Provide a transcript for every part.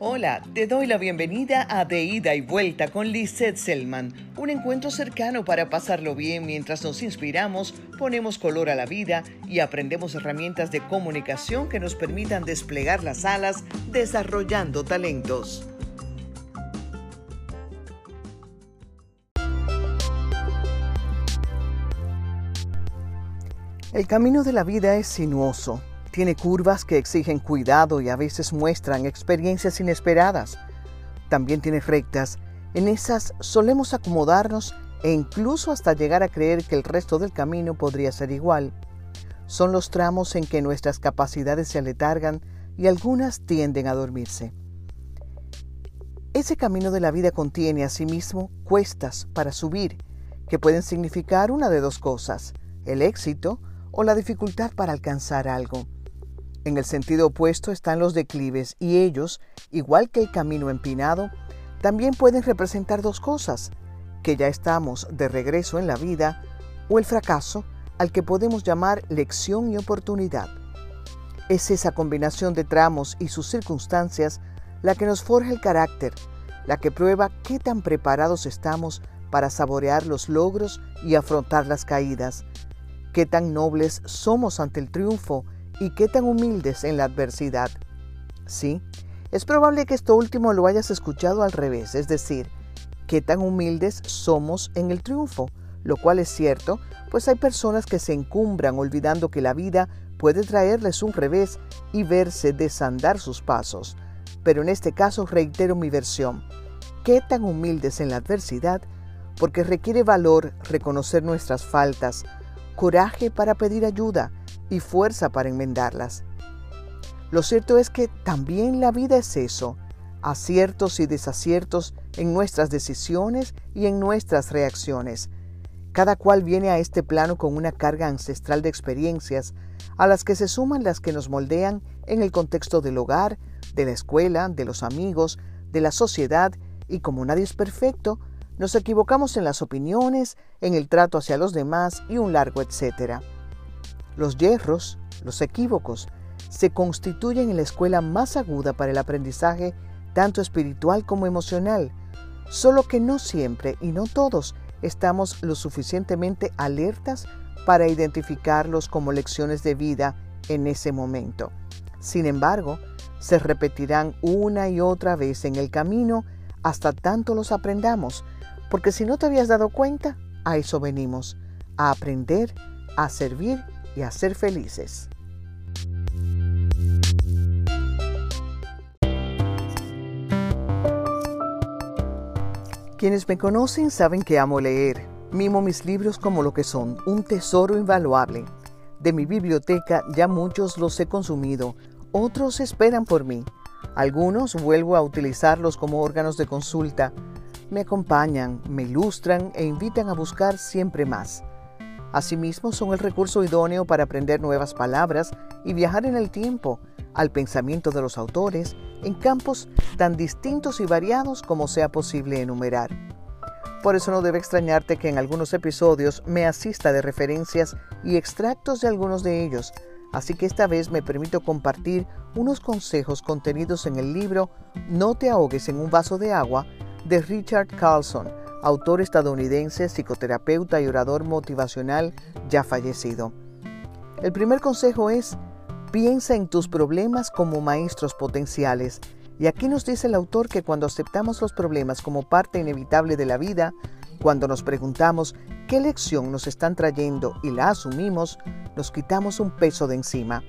Hola, te doy la bienvenida a De Ida y Vuelta con Lisette Selman, un encuentro cercano para pasarlo bien. Mientras nos inspiramos, ponemos color a la vida y aprendemos herramientas de comunicación que nos permitan desplegar las alas desarrollando talentos. El camino de la vida es sinuoso tiene curvas que exigen cuidado y a veces muestran experiencias inesperadas. También tiene rectas. En esas solemos acomodarnos e incluso hasta llegar a creer que el resto del camino podría ser igual. Son los tramos en que nuestras capacidades se aletargan y algunas tienden a dormirse. Ese camino de la vida contiene asimismo cuestas para subir, que pueden significar una de dos cosas, el éxito o la dificultad para alcanzar algo. En el sentido opuesto están los declives y ellos, igual que el camino empinado, también pueden representar dos cosas, que ya estamos de regreso en la vida o el fracaso al que podemos llamar lección y oportunidad. Es esa combinación de tramos y sus circunstancias la que nos forja el carácter, la que prueba qué tan preparados estamos para saborear los logros y afrontar las caídas, qué tan nobles somos ante el triunfo y qué tan humildes en la adversidad. Sí, es probable que esto último lo hayas escuchado al revés, es decir, qué tan humildes somos en el triunfo, lo cual es cierto, pues hay personas que se encumbran olvidando que la vida puede traerles un revés y verse desandar sus pasos. Pero en este caso reitero mi versión. ¿Qué tan humildes en la adversidad? Porque requiere valor reconocer nuestras faltas, coraje para pedir ayuda, y fuerza para enmendarlas. Lo cierto es que también la vida es eso, aciertos y desaciertos en nuestras decisiones y en nuestras reacciones. Cada cual viene a este plano con una carga ancestral de experiencias, a las que se suman las que nos moldean en el contexto del hogar, de la escuela, de los amigos, de la sociedad, y como nadie es perfecto, nos equivocamos en las opiniones, en el trato hacia los demás y un largo etcétera. Los hierros, los equívocos, se constituyen en la escuela más aguda para el aprendizaje tanto espiritual como emocional, solo que no siempre y no todos estamos lo suficientemente alertas para identificarlos como lecciones de vida en ese momento. Sin embargo, se repetirán una y otra vez en el camino hasta tanto los aprendamos, porque si no te habías dado cuenta, a eso venimos, a aprender, a servir y a ser felices. Quienes me conocen saben que amo leer. Mimo mis libros como lo que son, un tesoro invaluable. De mi biblioteca ya muchos los he consumido, otros esperan por mí. Algunos vuelvo a utilizarlos como órganos de consulta. Me acompañan, me ilustran e invitan a buscar siempre más. Asimismo, son el recurso idóneo para aprender nuevas palabras y viajar en el tiempo, al pensamiento de los autores, en campos tan distintos y variados como sea posible enumerar. Por eso no debe extrañarte que en algunos episodios me asista de referencias y extractos de algunos de ellos, así que esta vez me permito compartir unos consejos contenidos en el libro No te ahogues en un vaso de agua de Richard Carlson, autor estadounidense, psicoterapeuta y orador motivacional ya fallecido. El primer consejo es, piensa en tus problemas como maestros potenciales. Y aquí nos dice el autor que cuando aceptamos los problemas como parte inevitable de la vida, cuando nos preguntamos qué lección nos están trayendo y la asumimos, nos quitamos un peso de encima.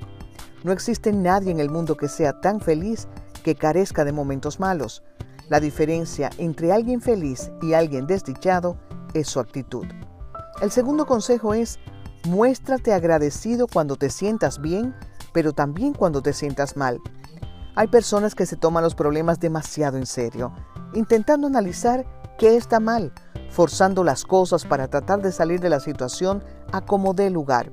No existe nadie en el mundo que sea tan feliz que carezca de momentos malos. La diferencia entre alguien feliz y alguien desdichado es su actitud. El segundo consejo es, muéstrate agradecido cuando te sientas bien, pero también cuando te sientas mal. Hay personas que se toman los problemas demasiado en serio, intentando analizar qué está mal, forzando las cosas para tratar de salir de la situación a como dé lugar.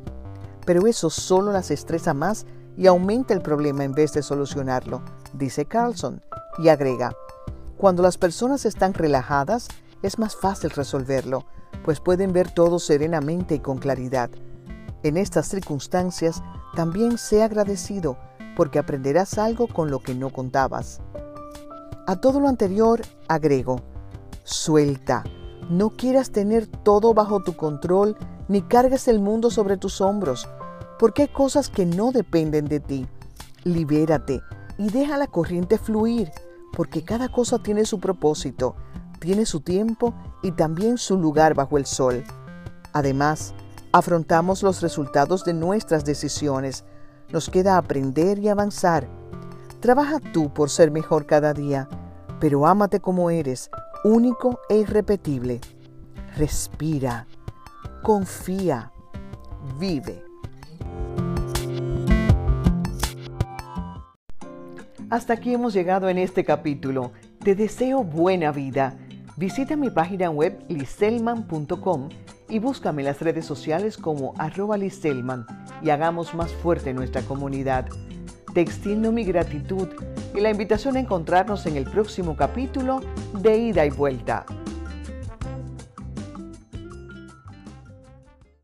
Pero eso solo las estresa más y aumenta el problema en vez de solucionarlo, dice Carlson, y agrega, cuando las personas están relajadas, es más fácil resolverlo, pues pueden ver todo serenamente y con claridad. En estas circunstancias, también sé agradecido, porque aprenderás algo con lo que no contabas. A todo lo anterior agrego, suelta. No quieras tener todo bajo tu control ni cargues el mundo sobre tus hombros, porque hay cosas que no dependen de ti. Libérate y deja la corriente fluir, porque cada cosa tiene su propósito, tiene su tiempo y también su lugar bajo el sol. Además, afrontamos los resultados de nuestras decisiones. Nos queda aprender y avanzar. Trabaja tú por ser mejor cada día, pero ámate como eres, único e irrepetible. Respira, confía, vive. Hasta aquí hemos llegado en este capítulo. Te deseo buena vida. Visita mi página web liselman.com y búscame en las redes sociales como arroba liselman y hagamos más fuerte nuestra comunidad. Te extiendo mi gratitud y la invitación a encontrarnos en el próximo capítulo de Ida y Vuelta.